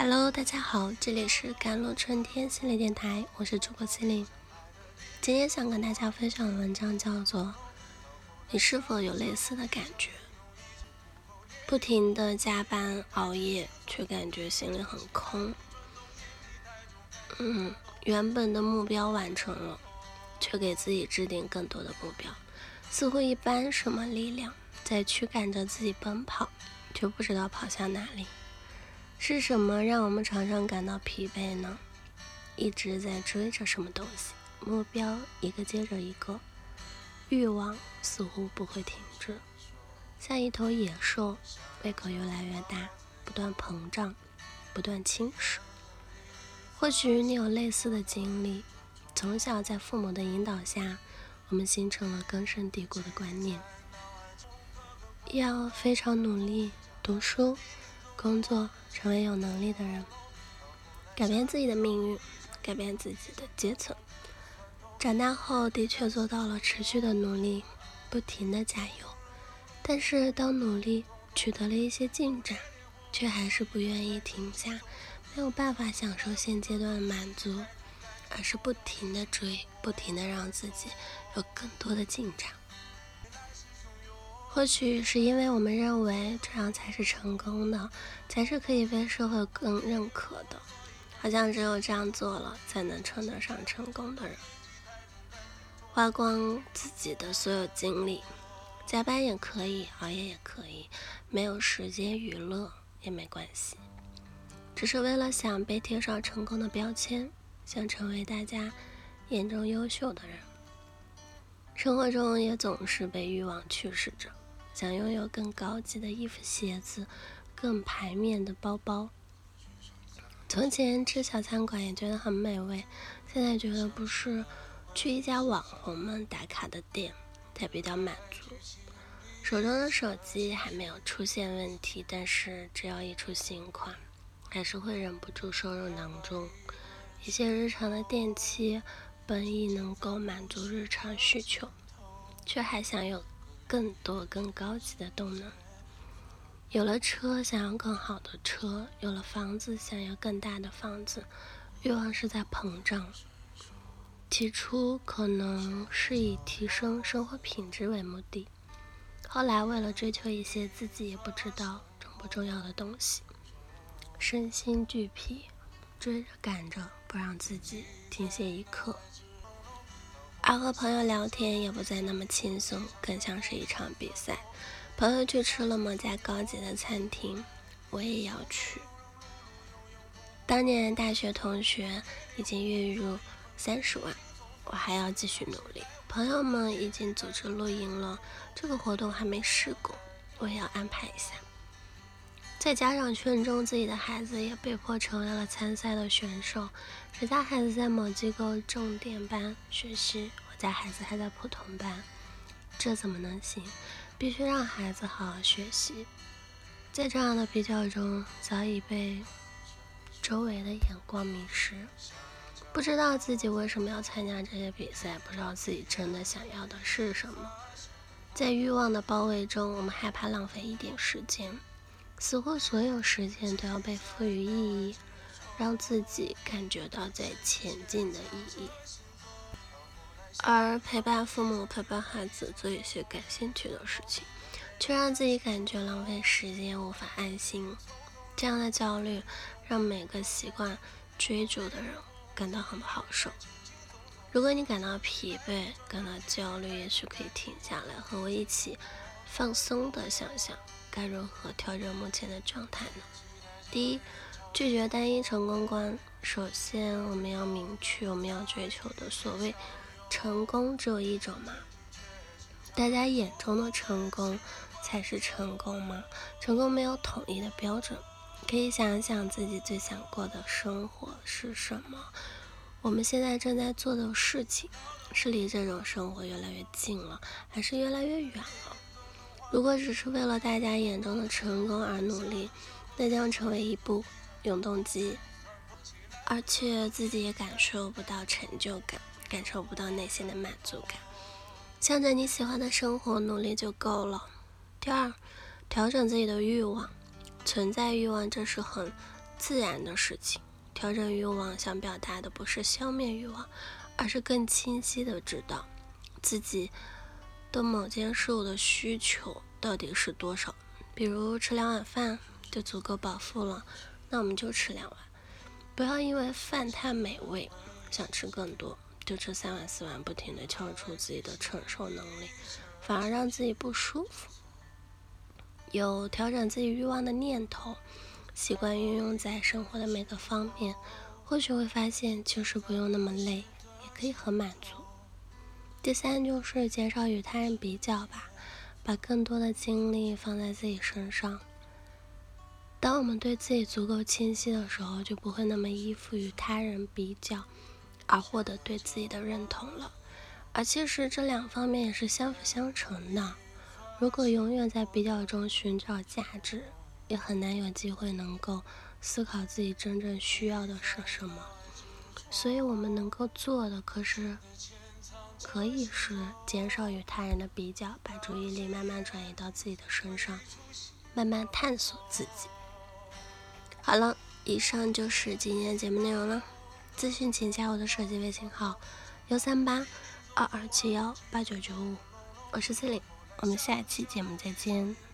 Hello，大家好，这里是甘露春天心理电台，我是主播心灵。今天想跟大家分享的文章叫做《你是否有类似的感觉？不停的加班熬夜，却感觉心里很空。嗯，原本的目标完成了，却给自己制定更多的目标，似乎一般什么力量在驱赶着自己奔跑，却不知道跑向哪里。是什么让我们常常感到疲惫呢？一直在追着什么东西，目标一个接着一个，欲望似乎不会停止，像一头野兽，胃口越来越大，不断膨胀，不断侵蚀。或许你有类似的经历，从小在父母的引导下，我们形成了根深蒂固的观念，要非常努力读书。工作，成为有能力的人，改变自己的命运，改变自己的阶层。长大后的确做到了持续的努力，不停的加油。但是当努力取得了一些进展，却还是不愿意停下，没有办法享受现阶段的满足，而是不停的追，不停的让自己有更多的进展。或许是因为我们认为这样才是成功的，才是可以被社会更认可的，好像只有这样做了，才能称得上成功的人。花光自己的所有精力，加班也可以，熬夜也可以，没有时间娱乐也没关系，只是为了想被贴上成功的标签，想成为大家眼中优秀的人。生活中也总是被欲望驱使着。想拥有更高级的衣服、鞋子，更牌面的包包。从前吃小餐馆也觉得很美味，现在觉得不是去一家网红们打卡的店才比较满足。手中的手机还没有出现问题，但是只要一出新款，还是会忍不住收入囊中。一些日常的电器本已能够满足日常需求，却还想有。更多更高级的动能，有了车想要更好的车，有了房子想要更大的房子，欲望是在膨胀。起初可能是以提升生活品质为目的，后来为了追求一些自己也不知道重不重要的东西，身心俱疲，追着赶着不让自己停歇一刻。而和朋友聊天也不再那么轻松，更像是一场比赛。朋友去吃了某家高级的餐厅，我也要去。当年大学同学已经月入三十万，我还要继续努力。朋友们已经组织露营了，这个活动还没试过，我也要安排一下。在家长圈中，自己的孩子也被迫成为了参赛的选手。谁家孩子在某机构重点班学习，我家孩子还在普通班，这怎么能行？必须让孩子好好学习。在这样的比较中，早已被周围的眼光迷失，不知道自己为什么要参加这些比赛，不知道自己真的想要的是什么。在欲望的包围中，我们害怕浪费一点时间。似乎所有时间都要被赋予意义，让自己感觉到在前进的意义，而陪伴父母、陪伴孩子做一些感兴趣的事情，却让自己感觉浪费时间、无法安心。这样的焦虑让每个习惯追逐的人感到很不好受。如果你感到疲惫、感到焦虑，也许可以停下来，和我一起放松的想想。该如何调整目前的状态呢？第一，拒绝单一成功观。首先，我们要明确我们要追求的所谓成功只有一种吗？大家眼中的成功才是成功吗？成功没有统一的标准。可以想一想自己最想过的生活是什么？我们现在正在做的事情是离这种生活越来越近了，还是越来越远了？如果只是为了大家眼中的成功而努力，那将成为一部永动机，而且自己也感受不到成就感，感受不到内心的满足感。向着你喜欢的生活努力就够了。第二，调整自己的欲望，存在欲望这是很自然的事情。调整欲望想表达的不是消灭欲望，而是更清晰的知道自己的某件事物的需求到底是多少。比如吃两碗饭就足够饱腹了，那我们就吃两碗。不要因为饭太美味想吃更多，就吃三碗四碗，不停的超出自己的承受能力，反而让自己不舒服。有调整自己欲望的念头。习惯运用在生活的每个方面，或许会发现其实不用那么累，也可以很满足。第三就是减少与他人比较吧，把更多的精力放在自己身上。当我们对自己足够清晰的时候，就不会那么依附于他人比较，而获得对自己的认同了。而其实这两方面也是相辅相成的。如果永远在比较中寻找价值，也很难有机会能够思考自己真正需要的是什么，所以我们能够做的，可是可以是减少与他人的比较，把注意力慢慢转移到自己的身上，慢慢探索自己。好了，以上就是今天的节目内容了。咨询请加我的手机微信号：幺三八二二七幺八九九五，我是 C 琳，我们下期节目再见。